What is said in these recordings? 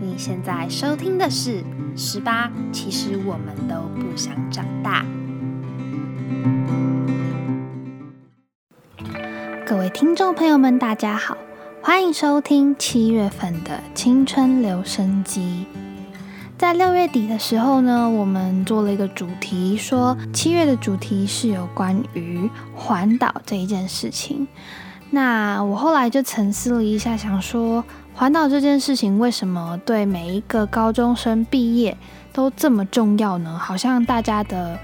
你现在收听的是《十八》，其实我们都不想长大。各位听众朋友们，大家好，欢迎收听七月份的青春留声机。在六月底的时候呢，我们做了一个主题，说七月的主题是有关于环岛这一件事情。那我后来就沉思了一下，想说环岛这件事情为什么对每一个高中生毕业都这么重要呢？好像大家的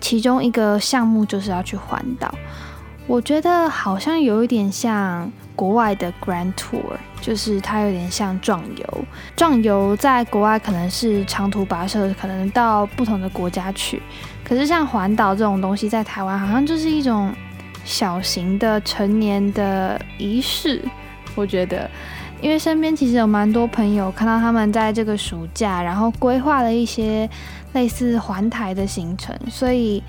其中一个项目就是要去环岛。我觉得好像有一点像国外的 Grand Tour，就是它有点像壮游。壮游在国外可能是长途跋涉，可能到不同的国家去。可是像环岛这种东西，在台湾好像就是一种。小型的成年的仪式，我觉得，因为身边其实有蛮多朋友看到他们在这个暑假，然后规划了一些类似环台的行程，所以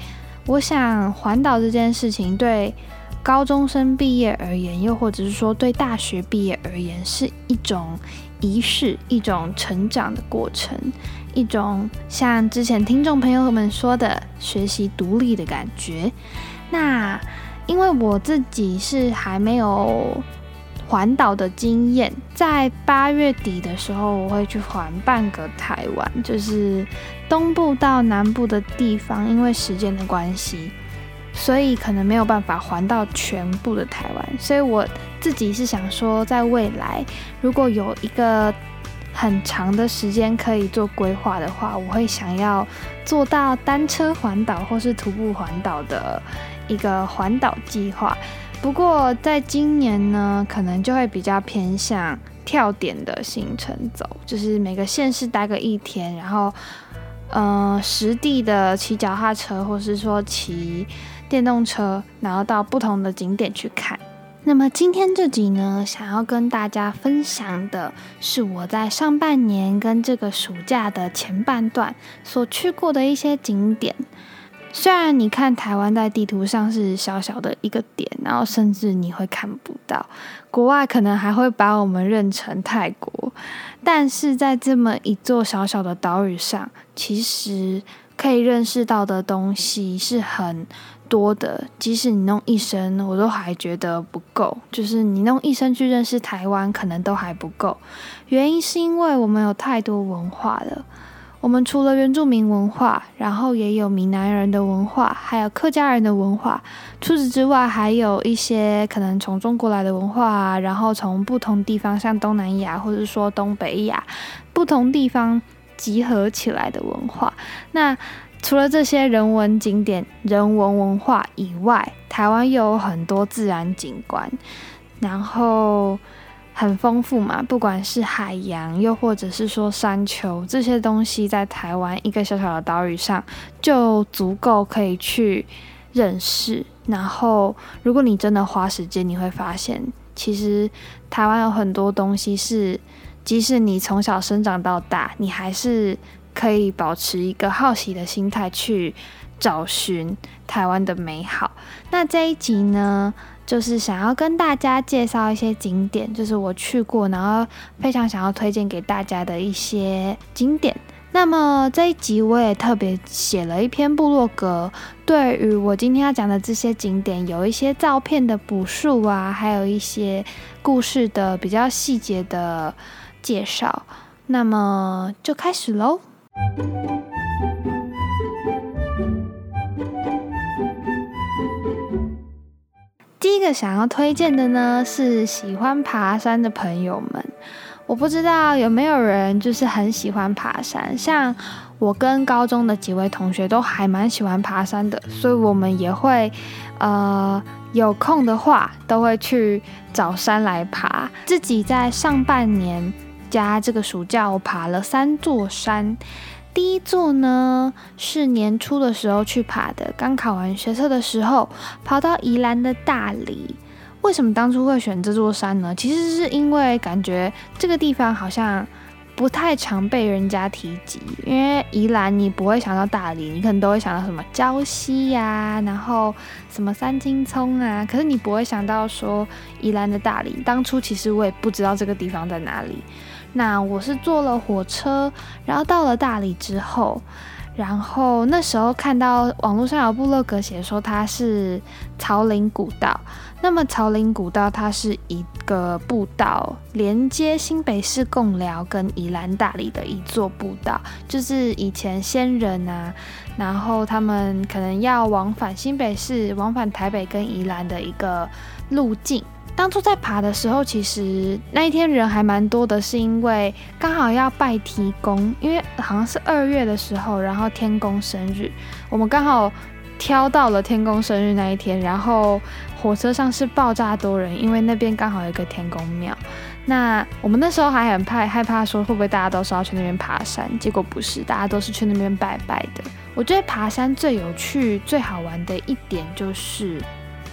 我想环岛这件事情对高中生毕业而言，又或者是说对大学毕业而言，是一种仪式，一种成长的过程，一种像之前听众朋友们说的学习独立的感觉。那因为我自己是还没有环岛的经验，在八月底的时候，我会去环半个台湾，就是东部到南部的地方。因为时间的关系，所以可能没有办法环到全部的台湾。所以我自己是想说，在未来如果有一个很长的时间可以做规划的话，我会想要做到单车环岛或是徒步环岛的。一个环岛计划，不过在今年呢，可能就会比较偏向跳点的行程走，就是每个县市待个一天，然后，嗯，实地的骑脚踏车，或是说骑电动车，然后到不同的景点去看。那么今天这集呢，想要跟大家分享的是我在上半年跟这个暑假的前半段所去过的一些景点。虽然你看台湾在地图上是小小的一个点，然后甚至你会看不到，国外可能还会把我们认成泰国，但是在这么一座小小的岛屿上，其实可以认识到的东西是很多的。即使你弄一生，我都还觉得不够。就是你弄一生去认识台湾，可能都还不够。原因是因为我们有太多文化了。我们除了原住民文化，然后也有闽南人的文化，还有客家人的文化。除此之外，还有一些可能从中国来的文化啊，然后从不同地方，像东南亚或者说东北亚不同地方集合起来的文化。那除了这些人文景点、人文文化以外，台湾又有很多自然景观，然后。很丰富嘛，不管是海洋，又或者是说山丘这些东西，在台湾一个小小的岛屿上就足够可以去认识。然后，如果你真的花时间，你会发现，其实台湾有很多东西是，即使你从小生长到大，你还是可以保持一个好奇的心态去找寻台湾的美好。那这一集呢？就是想要跟大家介绍一些景点，就是我去过，然后非常想要推荐给大家的一些景点。那么这一集我也特别写了一篇部落格，对于我今天要讲的这些景点，有一些照片的补述啊，还有一些故事的比较细节的介绍。那么就开始喽。第一个想要推荐的呢，是喜欢爬山的朋友们。我不知道有没有人就是很喜欢爬山，像我跟高中的几位同学都还蛮喜欢爬山的，所以我们也会呃有空的话都会去找山来爬。自己在上半年加这个暑假，我爬了三座山。第一座呢是年初的时候去爬的，刚考完学测的时候，跑到宜兰的大理。为什么当初会选这座山呢？其实是因为感觉这个地方好像不太常被人家提及，因为宜兰你不会想到大理，你可能都会想到什么礁溪呀，然后什么三清葱啊，可是你不会想到说宜兰的大理。当初其实我也不知道这个地方在哪里。那我是坐了火车，然后到了大理之后。然后那时候看到网络上有部落格写说它是草岭古道，那么草岭古道它是一个步道，连接新北市贡寮跟宜兰大理的一座步道，就是以前先人啊，然后他们可能要往返新北市、往返台北跟宜兰的一个路径。当初在爬的时候，其实那一天人还蛮多的，是因为刚好要拜天公，因为好像是二月的时候，然后天公生日，我们刚好挑到了天公生日那一天，然后火车上是爆炸多人，因为那边刚好有一个天公庙。那我们那时候还很怕害怕说会不会大家都是要去那边爬山，结果不是，大家都是去那边拜拜的。我觉得爬山最有趣、最好玩的一点就是。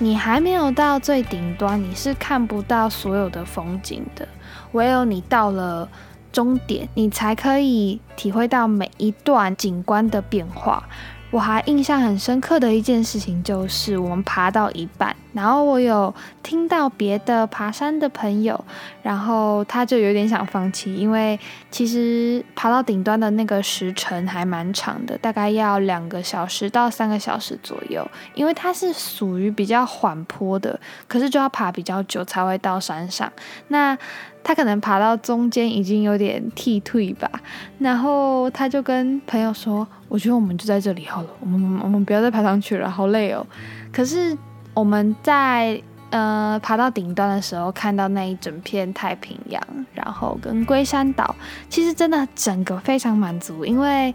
你还没有到最顶端，你是看不到所有的风景的。唯有你到了终点，你才可以体会到每一段景观的变化。我还印象很深刻的一件事情，就是我们爬到一半，然后我有听到别的爬山的朋友，然后他就有点想放弃，因为其实爬到顶端的那个时程还蛮长的，大概要两个小时到三个小时左右，因为它是属于比较缓坡的，可是就要爬比较久才会到山上。那他可能爬到中间已经有点剃退吧，然后他就跟朋友说：“我觉得我们就在这里好了，我们我们不要再爬上去了，好累哦。”可是我们在呃爬到顶端的时候，看到那一整片太平洋，然后跟龟山岛，其实真的整个非常满足，因为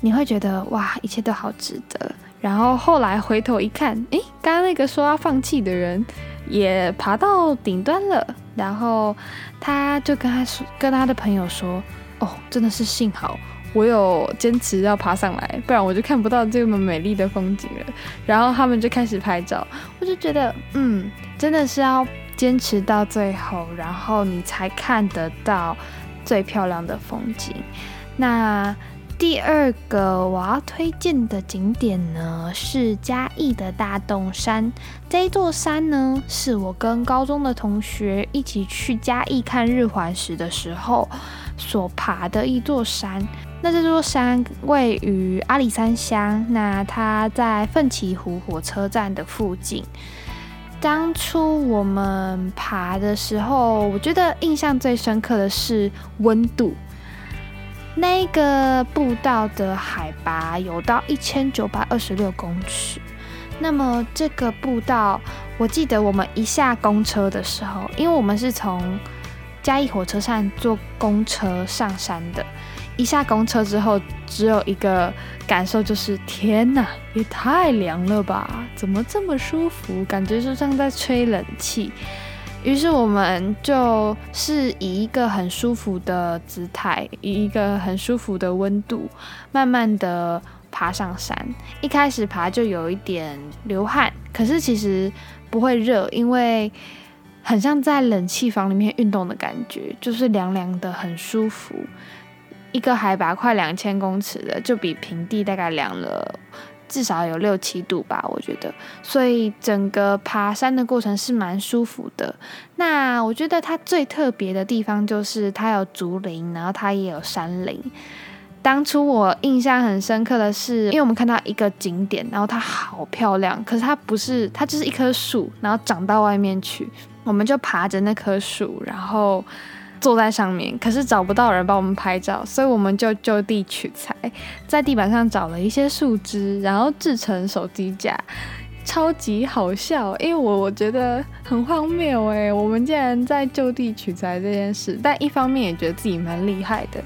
你会觉得哇，一切都好值得。然后后来回头一看，诶，刚刚那个说要放弃的人。也爬到顶端了，然后他就跟他说，跟他的朋友说：“哦，真的是幸好我有坚持要爬上来，不然我就看不到这么美丽的风景了。”然后他们就开始拍照，我就觉得，嗯，真的是要坚持到最后，然后你才看得到最漂亮的风景。那。第二个我要推荐的景点呢，是嘉义的大洞山。这一座山呢，是我跟高中的同学一起去嘉义看日环食的时候所爬的一座山。那这座山位于阿里山乡，那它在奋起湖火车站的附近。当初我们爬的时候，我觉得印象最深刻的是温度。那个步道的海拔有到一千九百二十六公尺。那么这个步道，我记得我们一下公车的时候，因为我们是从嘉义火车站坐公车上山的，一下公车之后，只有一个感受就是：天哪，也太凉了吧！怎么这么舒服？感觉就像在吹冷气。于是我们就是以一个很舒服的姿态，以一个很舒服的温度，慢慢的爬上山。一开始爬就有一点流汗，可是其实不会热，因为很像在冷气房里面运动的感觉，就是凉凉的，很舒服。一个海拔快两千公尺的，就比平地大概凉了。至少有六七度吧，我觉得，所以整个爬山的过程是蛮舒服的。那我觉得它最特别的地方就是它有竹林，然后它也有山林。当初我印象很深刻的是，因为我们看到一个景点，然后它好漂亮，可是它不是，它就是一棵树，然后长到外面去，我们就爬着那棵树，然后。坐在上面，可是找不到人帮我们拍照，所以我们就就地取材，在地板上找了一些树枝，然后制成手机架，超级好笑，因为我我觉得很荒谬哎，我们竟然在就地取材这件事，但一方面也觉得自己蛮厉害的，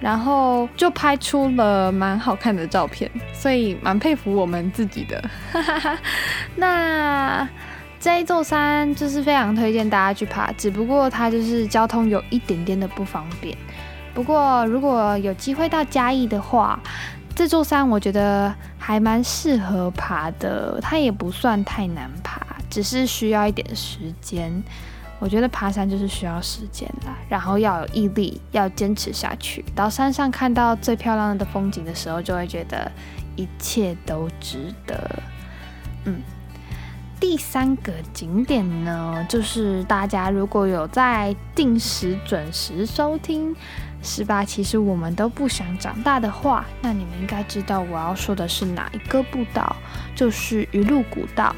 然后就拍出了蛮好看的照片，所以蛮佩服我们自己的，那。这一座山就是非常推荐大家去爬，只不过它就是交通有一点点的不方便。不过如果有机会到嘉义的话，这座山我觉得还蛮适合爬的，它也不算太难爬，只是需要一点时间。我觉得爬山就是需要时间啦，然后要有毅力，要坚持下去。到山上看到最漂亮的风景的时候，就会觉得一切都值得。嗯。第三个景点呢，就是大家如果有在定时准时收听《十八其实我们都不想长大》的话，那你们应该知道我要说的是哪一个步道，就是鱼路古道。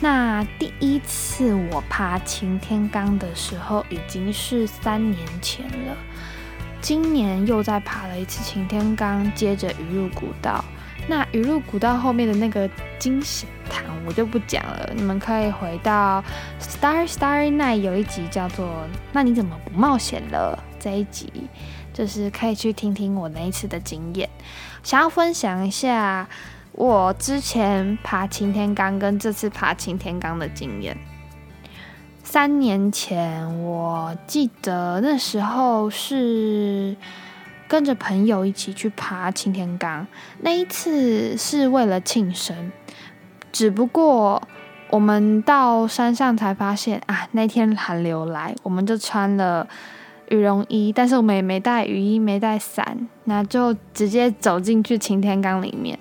那第一次我爬擎天岗的时候，已经是三年前了。今年又在爬了一次擎天岗，接着鱼路古道。那鱼路古道后面的那个惊险堂我就不讲了，你们可以回到 Star Star Night 有一集叫做“那你怎么不冒险了”这一集，就是可以去听听我那一次的经验。想要分享一下我之前爬擎天岗跟这次爬擎天岗的经验。三年前我记得那时候是。跟着朋友一起去爬擎天岗，那一次是为了庆生，只不过我们到山上才发现啊，那天寒流来，我们就穿了羽绒衣，但是我们也没带雨衣，没带伞，那就直接走进去擎天岗里面。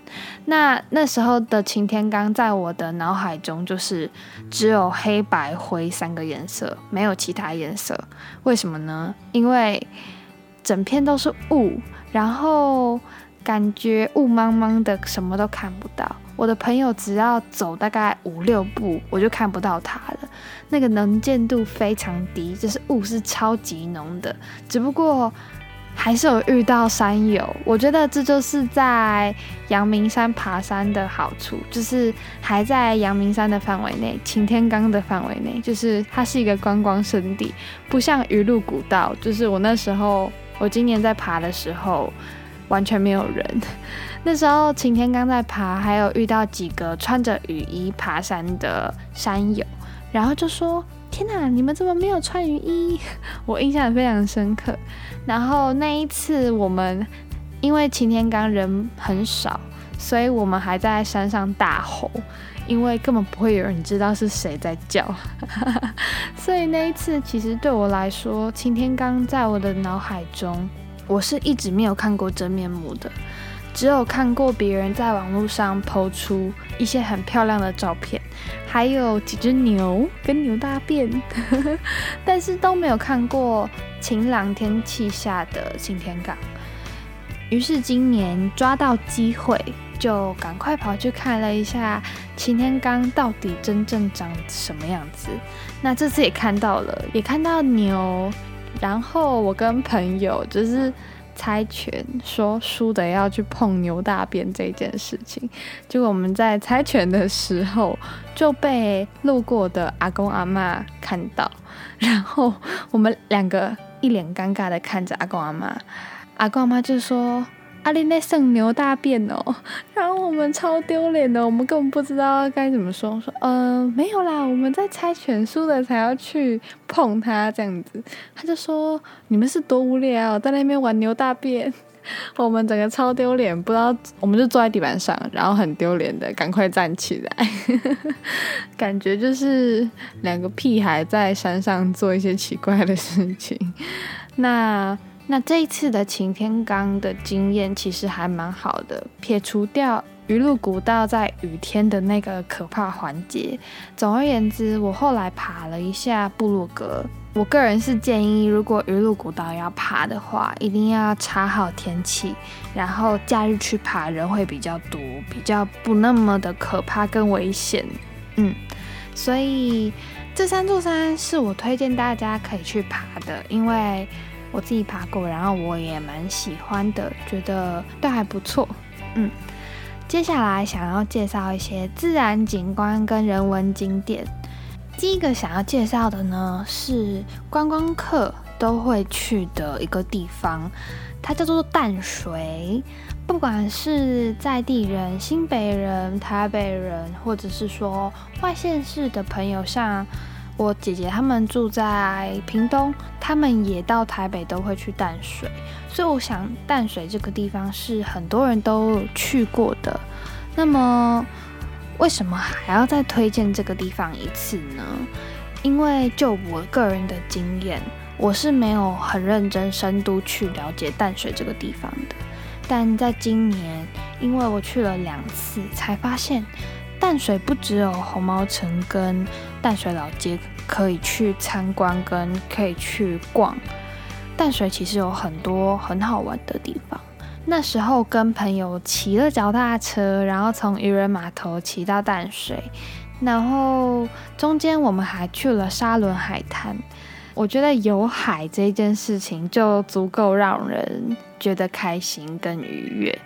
那那时候的擎天岗在我的脑海中就是只有黑白灰三个颜色，没有其他颜色。为什么呢？因为整片都是雾，然后感觉雾茫茫的，什么都看不到。我的朋友只要走大概五六步，我就看不到他了。那个能见度非常低，就是雾是超级浓的。只不过还是有遇到山友，我觉得这就是在阳明山爬山的好处，就是还在阳明山的范围内，擎天岗的范围内，就是它是一个观光胜地，不像鱼路古道，就是我那时候。我今年在爬的时候，完全没有人。那时候晴天刚在爬，还有遇到几个穿着雨衣爬山的山友，然后就说：“天哪，你们怎么没有穿雨衣？” 我印象非常深刻。然后那一次我们因为晴天刚人很少，所以我们还在山上大吼。因为根本不会有人知道是谁在叫，所以那一次其实对我来说，擎天刚在我的脑海中，我是一直没有看过真面目的，只有看过别人在网络上抛出一些很漂亮的照片，还有几只牛跟牛大便，但是都没有看过晴朗天气下的擎天岗。于是今年抓到机会。就赶快跑去看了一下擎天刚到底真正长什么样子。那这次也看到了，也看到牛。然后我跟朋友就是猜拳，说输的要去碰牛大便这件事情。结果我们在猜拳的时候就被路过的阿公阿妈看到，然后我们两个一脸尴尬的看着阿公阿妈。阿公阿妈就说。阿玲在剩牛大便哦，然后我们超丢脸的，我们根本不知道该怎么说。说，呃，没有啦，我们在猜拳输的才要去碰他这样子。他就说，你们是多无聊，在那边玩牛大便。我们整个超丢脸，不知道，我们就坐在地板上，然后很丢脸的，赶快站起来。感觉就是两个屁孩在山上做一些奇怪的事情。那。那这一次的擎天岗的经验其实还蛮好的，撇除掉鱼路古道在雨天的那个可怕环节。总而言之，我后来爬了一下布洛格，我个人是建议，如果鱼路古道要爬的话，一定要查好天气，然后假日去爬人会比较多，比较不那么的可怕跟危险。嗯，所以这三座山是我推荐大家可以去爬的，因为。我自己爬过，然后我也蛮喜欢的，觉得都还不错。嗯，接下来想要介绍一些自然景观跟人文景点。第一个想要介绍的呢，是观光客都会去的一个地方，它叫做淡水。不管是在地人、新北人、台北人，或者是说外县市的朋友，像。我姐姐他们住在屏东，他们也到台北都会去淡水，所以我想淡水这个地方是很多人都去过的。那么为什么还要再推荐这个地方一次呢？因为就我个人的经验，我是没有很认真深度去了解淡水这个地方的。但在今年，因为我去了两次，才发现淡水不只有红毛城跟淡水老街可以去参观跟可以去逛，淡水其实有很多很好玩的地方。那时候跟朋友骑了脚踏车，然后从渔人码头骑到淡水，然后中间我们还去了沙仑海滩。我觉得有海这件事情就足够让人觉得开心跟愉悦，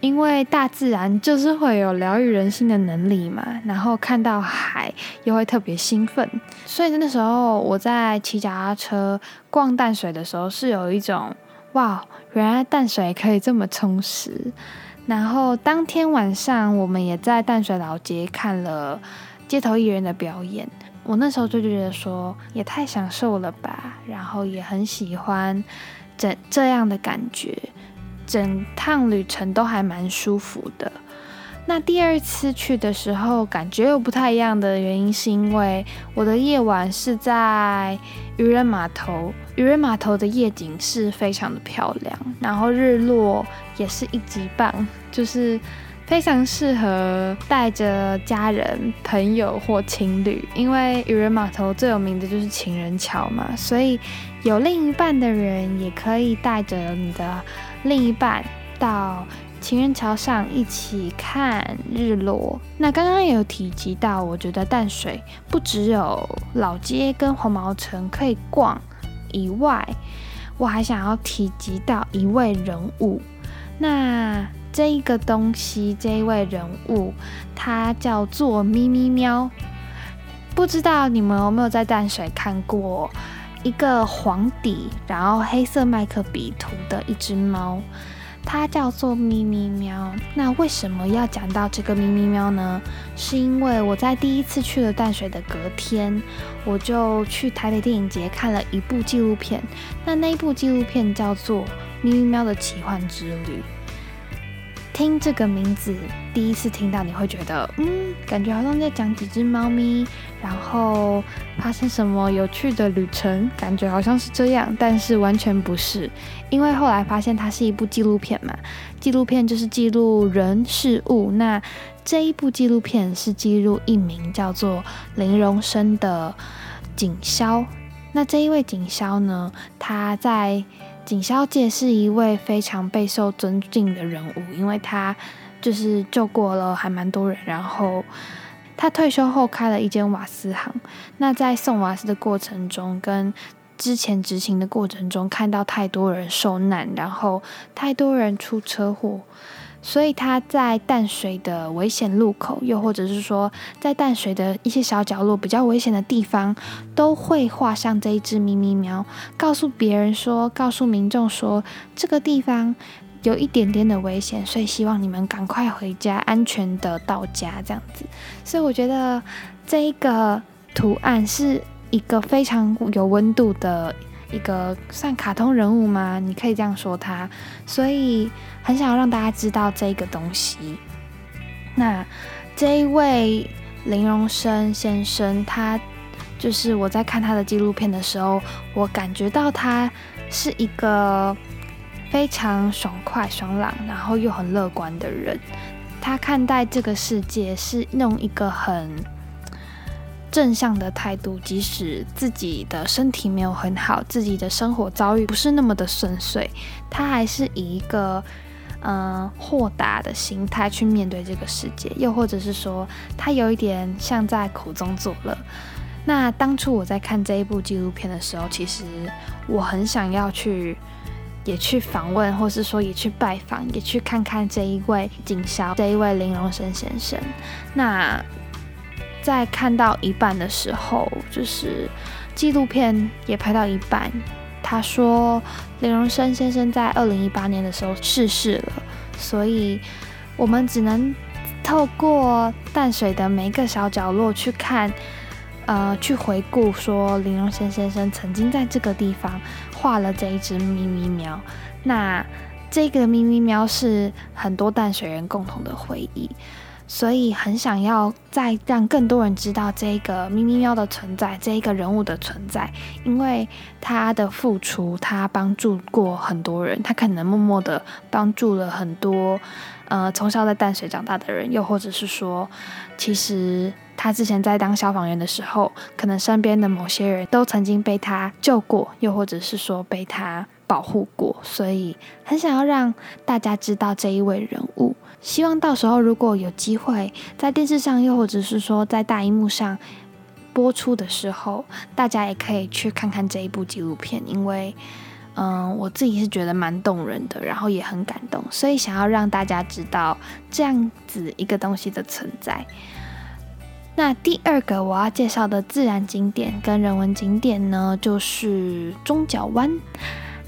因为大自然就是会有疗愈人心的能力嘛。然后看到海又会特别兴奋，所以那时候我在骑脚踏车逛淡水的时候，是有一种哇。原来淡水可以这么充实，然后当天晚上我们也在淡水老街看了街头艺人的表演。我那时候就觉得说也太享受了吧，然后也很喜欢这这样的感觉，整趟旅程都还蛮舒服的。那第二次去的时候，感觉又不太一样的原因，是因为我的夜晚是在渔人码头，渔人码头的夜景是非常的漂亮，然后日落也是一级棒，就是非常适合带着家人、朋友或情侣，因为渔人码头最有名的就是情人桥嘛，所以有另一半的人也可以带着你的另一半到。情人桥上一起看日落。那刚刚也有提及到，我觉得淡水不只有老街跟红毛城可以逛以外，我还想要提及到一位人物。那这一个东西，这一位人物，他叫做咪咪喵。不知道你们有没有在淡水看过一个黄底，然后黑色麦克笔图的一只猫？它叫做咪咪喵。那为什么要讲到这个咪咪喵呢？是因为我在第一次去了淡水的隔天，我就去台北电影节看了一部纪录片。那那一部纪录片叫做《咪咪喵的奇幻之旅》。听这个名字，第一次听到你会觉得，嗯，感觉好像在讲几只猫咪，然后发生什么有趣的旅程，感觉好像是这样，但是完全不是，因为后来发现它是一部纪录片嘛，纪录片就是记录人事物，那这一部纪录片是记录一名叫做林荣生的警消，那这一位警消呢，他在。警消界是一位非常备受尊敬的人物，因为他就是救过了还蛮多人。然后他退休后开了一间瓦斯行。那在送瓦斯的过程中，跟之前执勤的过程中，看到太多人受难，然后太多人出车祸。所以他在淡水的危险路口，又或者是说在淡水的一些小角落比较危险的地方，都会画上这一只咪咪喵，告诉别人说，告诉民众说，这个地方有一点点的危险，所以希望你们赶快回家，安全的到家这样子。所以我觉得这一个图案是一个非常有温度的。一个算卡通人物吗？你可以这样说他，所以很想要让大家知道这个东西。那这一位林荣生先生，他就是我在看他的纪录片的时候，我感觉到他是一个非常爽快、爽朗，然后又很乐观的人。他看待这个世界是用一个很。正向的态度，即使自己的身体没有很好，自己的生活遭遇不是那么的顺遂，他还是以一个嗯豁达的心态去面对这个世界。又或者是说，他有一点像在苦中作乐。那当初我在看这一部纪录片的时候，其实我很想要去，也去访问，或是说也去拜访，也去看看这一位警校，这一位林荣生先生。那。在看到一半的时候，就是纪录片也拍到一半。他说，林荣生先生在二零一八年的时候逝世了，所以我们只能透过淡水的每一个小角落去看，呃，去回顾说林荣生先生曾经在这个地方画了这一只咪咪喵。那这个咪咪喵是很多淡水人共同的回忆。所以很想要再让更多人知道这个咪咪喵的存在，这一个人物的存在，因为他的付出，他帮助过很多人，他可能默默的帮助了很多，呃，从小在淡水长大的人，又或者是说，其实他之前在当消防员的时候，可能身边的某些人都曾经被他救过，又或者是说被他保护过，所以很想要让大家知道这一位人物。希望到时候如果有机会在电视上，又或者是说在大荧幕上播出的时候，大家也可以去看看这一部纪录片，因为，嗯，我自己是觉得蛮动人的，然后也很感动，所以想要让大家知道这样子一个东西的存在。那第二个我要介绍的自然景点跟人文景点呢，就是中角湾。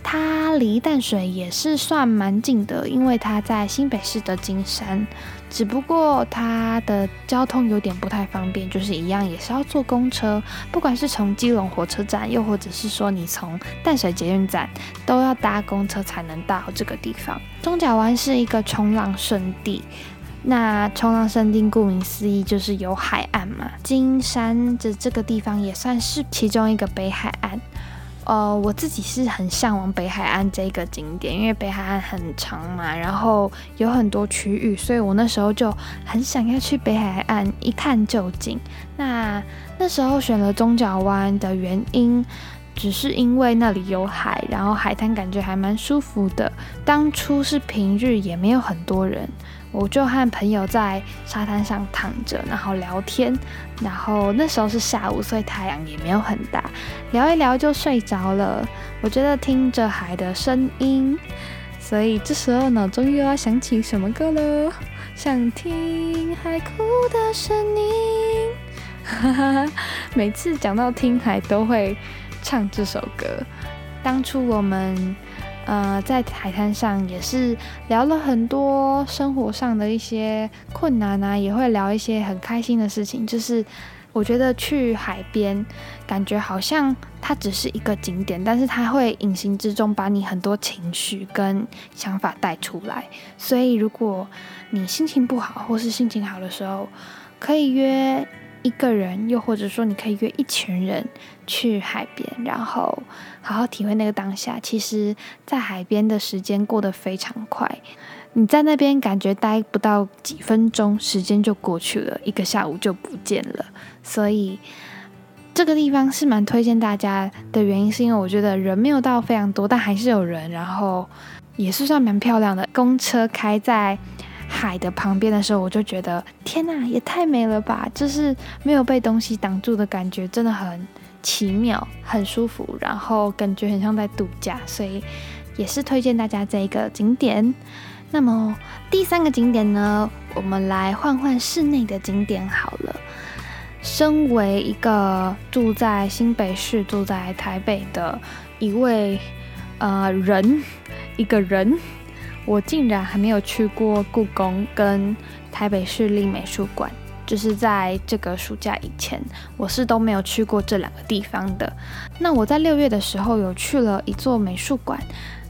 它离淡水也是算蛮近的，因为它在新北市的金山，只不过它的交通有点不太方便，就是一样也是要坐公车，不管是从基隆火车站，又或者是说你从淡水捷运站，都要搭公车才能到这个地方。中角湾是一个冲浪圣地，那冲浪圣地顾名思义就是有海岸嘛，金山的这个地方也算是其中一个北海岸。呃，我自己是很向往北海岸这个景点，因为北海岸很长嘛，然后有很多区域，所以我那时候就很想要去北海岸一探究竟。那那时候选了中角湾的原因，只是因为那里有海，然后海滩感觉还蛮舒服的。当初是平日，也没有很多人。我就和朋友在沙滩上躺着，然后聊天，然后那时候是下午，所以太阳也没有很大，聊一聊就睡着了。我觉得听着海的声音，所以这时候脑中又要想起什么歌了？想听海哭的声音。每次讲到听海都会唱这首歌。当初我们。呃，在海滩上也是聊了很多生活上的一些困难啊，也会聊一些很开心的事情。就是我觉得去海边，感觉好像它只是一个景点，但是它会隐形之中把你很多情绪跟想法带出来。所以如果你心情不好或是心情好的时候，可以约。一个人，又或者说你可以约一群人去海边，然后好好体会那个当下。其实，在海边的时间过得非常快，你在那边感觉待不到几分钟，时间就过去了，一个下午就不见了。所以，这个地方是蛮推荐大家的原因，是因为我觉得人没有到非常多，但还是有人，然后也是算蛮漂亮的。公车开在。海的旁边的时候，我就觉得天哪，也太美了吧！就是没有被东西挡住的感觉，真的很奇妙，很舒服，然后感觉很像在度假，所以也是推荐大家这一个景点。那么第三个景点呢，我们来换换室内的景点好了。身为一个住在新北市、住在台北的一位呃人，一个人。我竟然还没有去过故宫跟台北市立美术馆，就是在这个暑假以前，我是都没有去过这两个地方的。那我在六月的时候有去了一座美术馆，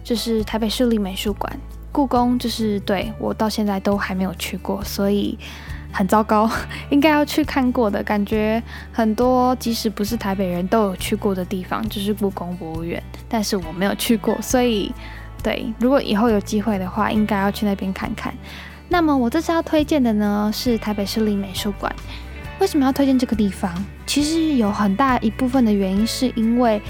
就是台北市立美术馆。故宫就是对我到现在都还没有去过，所以很糟糕，应该要去看过的感觉。很多即使不是台北人都有去过的地方，就是故宫博物院，但是我没有去过，所以。对，如果以后有机会的话，应该要去那边看看。那么我这次要推荐的呢，是台北市立美术馆。为什么要推荐这个地方？其实有很大一部分的原因，是因为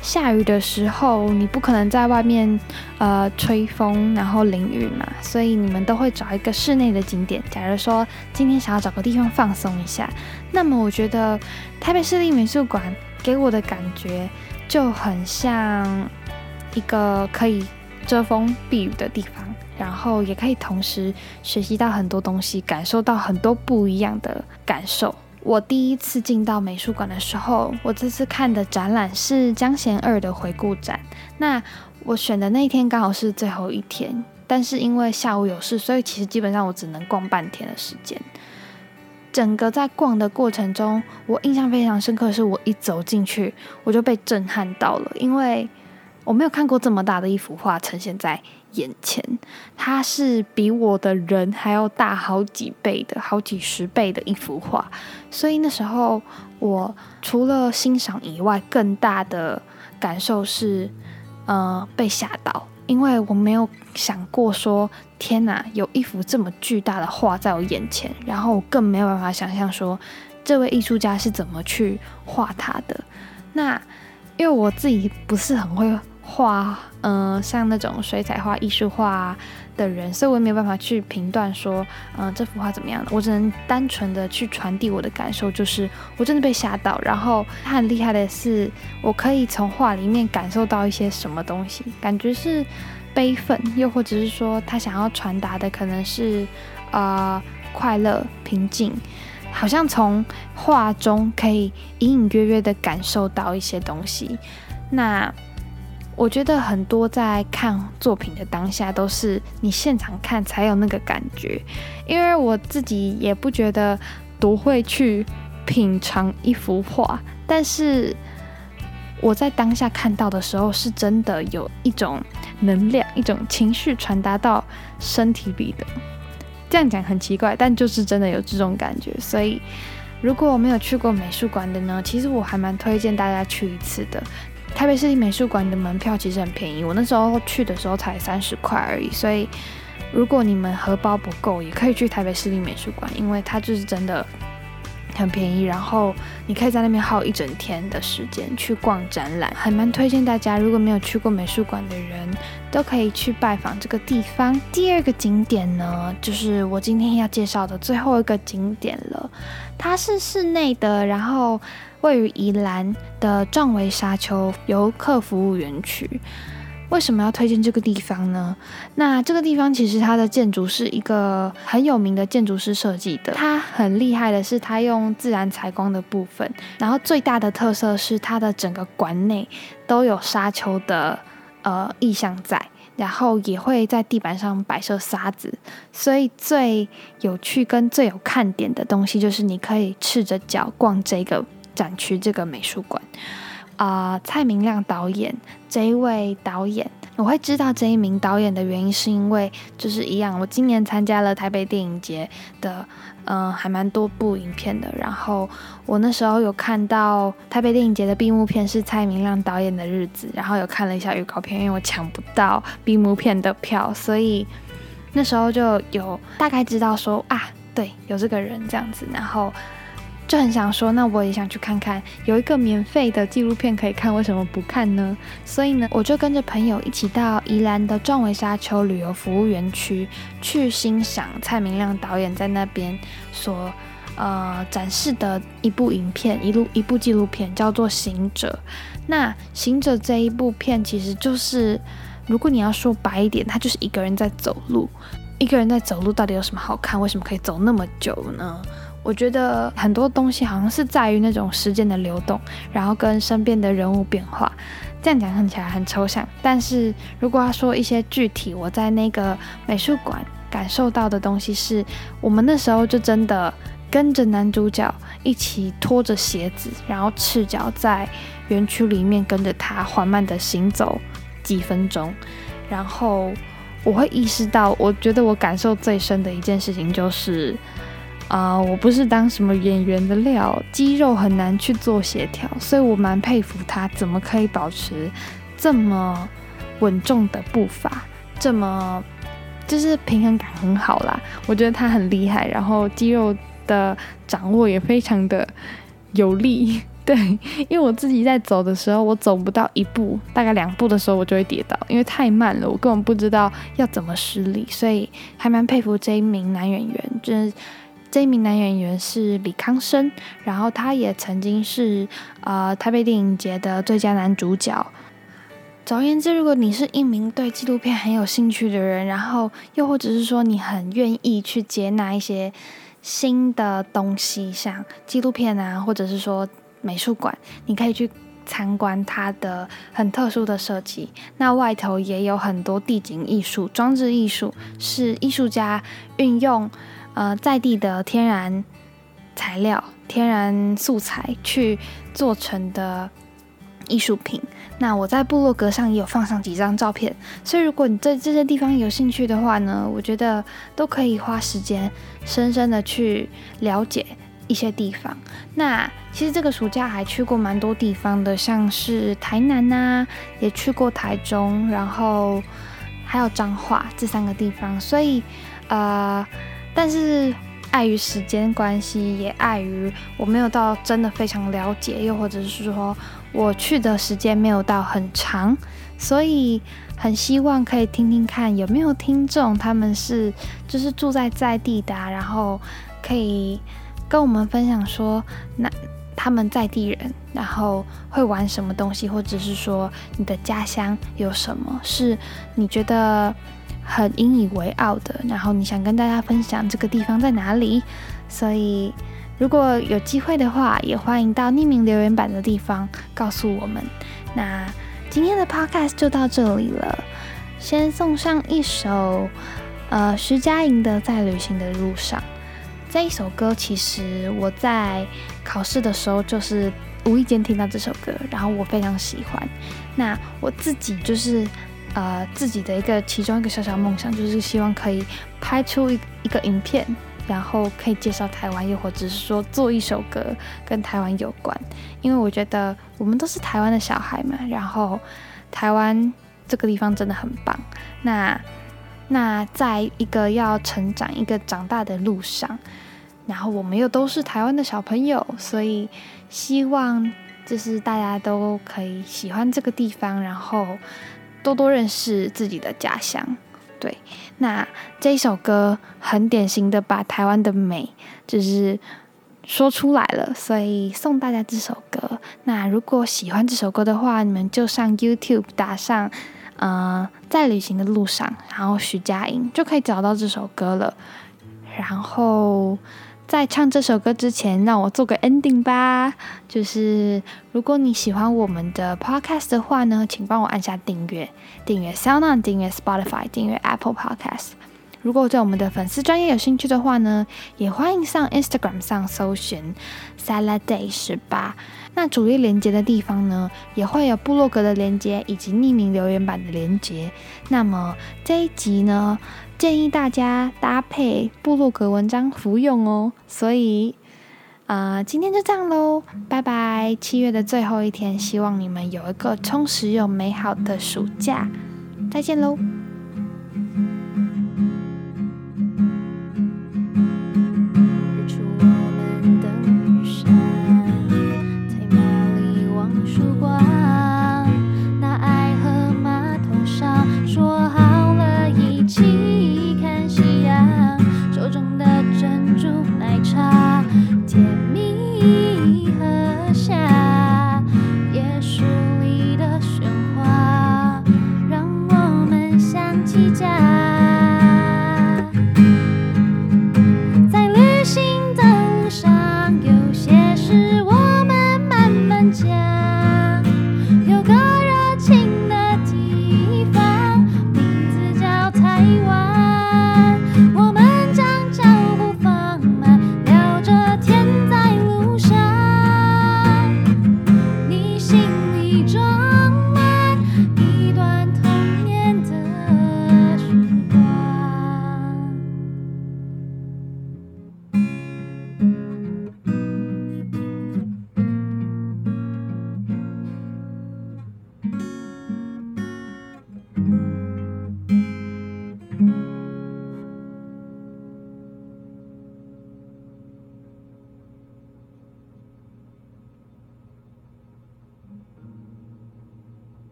下雨的时候，你不可能在外面呃吹风，然后淋雨嘛，所以你们都会找一个室内的景点。假如说今天想要找个地方放松一下，那么我觉得台北市立美术馆给我的感觉就很像一个可以。遮风避雨的地方，然后也可以同时学习到很多东西，感受到很多不一样的感受。我第一次进到美术馆的时候，我这次看的展览是江贤二的回顾展。那我选的那一天刚好是最后一天，但是因为下午有事，所以其实基本上我只能逛半天的时间。整个在逛的过程中，我印象非常深刻，是我一走进去我就被震撼到了，因为。我没有看过这么大的一幅画呈现在眼前，它是比我的人还要大好几倍的、好几十倍的一幅画。所以那时候我除了欣赏以外，更大的感受是，呃，被吓到，因为我没有想过说，天哪，有一幅这么巨大的画在我眼前，然后我更没有办法想象说，这位艺术家是怎么去画它的。那因为我自己不是很会画，嗯，像那种水彩画、艺术画的人，所以我也没有办法去评断说，嗯，这幅画怎么样的。我只能单纯的去传递我的感受，就是我真的被吓到。然后他很厉害的是，我可以从画里面感受到一些什么东西，感觉是悲愤，又或者是说他想要传达的可能是啊快乐、平静。好像从画中可以隐隐约约的感受到一些东西。那我觉得很多在看作品的当下，都是你现场看才有那个感觉。因为我自己也不觉得多会去品尝一幅画，但是我在当下看到的时候，是真的有一种能量、一种情绪传达到身体里的。这样讲很奇怪，但就是真的有这种感觉。所以，如果没有去过美术馆的呢，其实我还蛮推荐大家去一次的。台北市立美术馆的门票其实很便宜，我那时候去的时候才三十块而已。所以，如果你们荷包不够，也可以去台北市立美术馆，因为它就是真的。很便宜，然后你可以在那边耗一整天的时间去逛展览，还蛮推荐大家。如果没有去过美术馆的人，都可以去拜访这个地方。第二个景点呢，就是我今天要介绍的最后一个景点了。它是室内的，然后位于宜兰的壮维沙丘游客服务园区。为什么要推荐这个地方呢？那这个地方其实它的建筑是一个很有名的建筑师设计的，它很厉害的是它用自然采光的部分，然后最大的特色是它的整个馆内都有沙丘的呃意象在，然后也会在地板上摆设沙子，所以最有趣跟最有看点的东西就是你可以赤着脚逛这个展区这个美术馆。啊，蔡明亮导演这一位导演，我会知道这一名导演的原因，是因为就是一样，我今年参加了台北电影节的，嗯，还蛮多部影片的。然后我那时候有看到台北电影节的闭幕片是蔡明亮导演的日子，然后有看了一下预告片，因为我抢不到闭幕片的票，所以那时候就有大概知道说啊，对，有这个人这样子，然后。就很想说，那我也想去看看，有一个免费的纪录片可以看，为什么不看呢？所以呢，我就跟着朋友一起到宜兰的壮维沙丘旅游服务园区去欣赏蔡明亮导演在那边所呃展示的一部影片，一路一部纪录片，叫做《行者》。那《行者》这一部片其实就是，如果你要说白一点，他就是一个人在走路，一个人在走路，到底有什么好看？为什么可以走那么久呢？我觉得很多东西好像是在于那种时间的流动，然后跟身边的人物变化。这样讲看起来很抽象，但是如果要说一些具体，我在那个美术馆感受到的东西，是我们那时候就真的跟着男主角一起拖着鞋子，然后赤脚在园区里面跟着他缓慢的行走几分钟，然后我会意识到，我觉得我感受最深的一件事情就是。啊，我不是当什么演员的料，肌肉很难去做协调，所以我蛮佩服他，怎么可以保持这么稳重的步伐，这么就是平衡感很好啦。我觉得他很厉害，然后肌肉的掌握也非常的有力。对，因为我自己在走的时候，我走不到一步，大概两步的时候我就会跌倒，因为太慢了，我根本不知道要怎么施力，所以还蛮佩服这一名男演员，就是。这一名男演员是李康生，然后他也曾经是呃台北电影节的最佳男主角。总而言之，如果你是一名对纪录片很有兴趣的人，然后又或者是说你很愿意去接纳一些新的东西，像纪录片啊，或者是说美术馆，你可以去参观它的很特殊的设计。那外头也有很多地景艺术、装置艺术，是艺术家运用。呃，在地的天然材料、天然素材去做成的艺术品。那我在部落格上也有放上几张照片，所以如果你对这些地方有兴趣的话呢，我觉得都可以花时间深深的去了解一些地方。那其实这个暑假还去过蛮多地方的，像是台南呐，也去过台中，然后还有彰化这三个地方。所以，呃，但是碍于时间关系，也碍于我没有到真的非常了解，又或者是说。我去的时间没有到很长，所以很希望可以听听看有没有听众，他们是就是住在在地的，然后可以跟我们分享说，那他们在地人，然后会玩什么东西，或者是说你的家乡有什么是你觉得很引以为傲的，然后你想跟大家分享这个地方在哪里，所以。如果有机会的话，也欢迎到匿名留言板的地方告诉我们。那今天的 podcast 就到这里了，先送上一首呃徐佳莹的《在旅行的路上》这一首歌。其实我在考试的时候就是无意间听到这首歌，然后我非常喜欢。那我自己就是呃自己的一个其中一个小小梦想，就是希望可以拍出一一个影片。然后可以介绍台湾，又或者是说做一首歌跟台湾有关，因为我觉得我们都是台湾的小孩嘛。然后台湾这个地方真的很棒。那那在一个要成长、一个长大的路上，然后我们又都是台湾的小朋友，所以希望就是大家都可以喜欢这个地方，然后多多认识自己的家乡。对，那这一首歌很典型的把台湾的美就是说出来了，所以送大家这首歌。那如果喜欢这首歌的话，你们就上 YouTube 打上“呃在旅行的路上”，然后徐佳莹就可以找到这首歌了。然后。在唱这首歌之前，让我做个 ending 吧。就是如果你喜欢我们的 podcast 的话呢，请帮我按下订阅，订阅 SoundOn，订阅 Spotify，订阅 Apple Podcast。如果对我们的粉丝专业有兴趣的话呢，也欢迎上 Instagram 上搜寻 Salad Day 十八。那主页连接的地方呢，也会有部落格的连接以及匿名留言板的连接。那么这一集呢？建议大家搭配部落格文章服用哦。所以，啊，今天就这样喽，拜拜！七月的最后一天，希望你们有一个充实又美好的暑假，再见喽。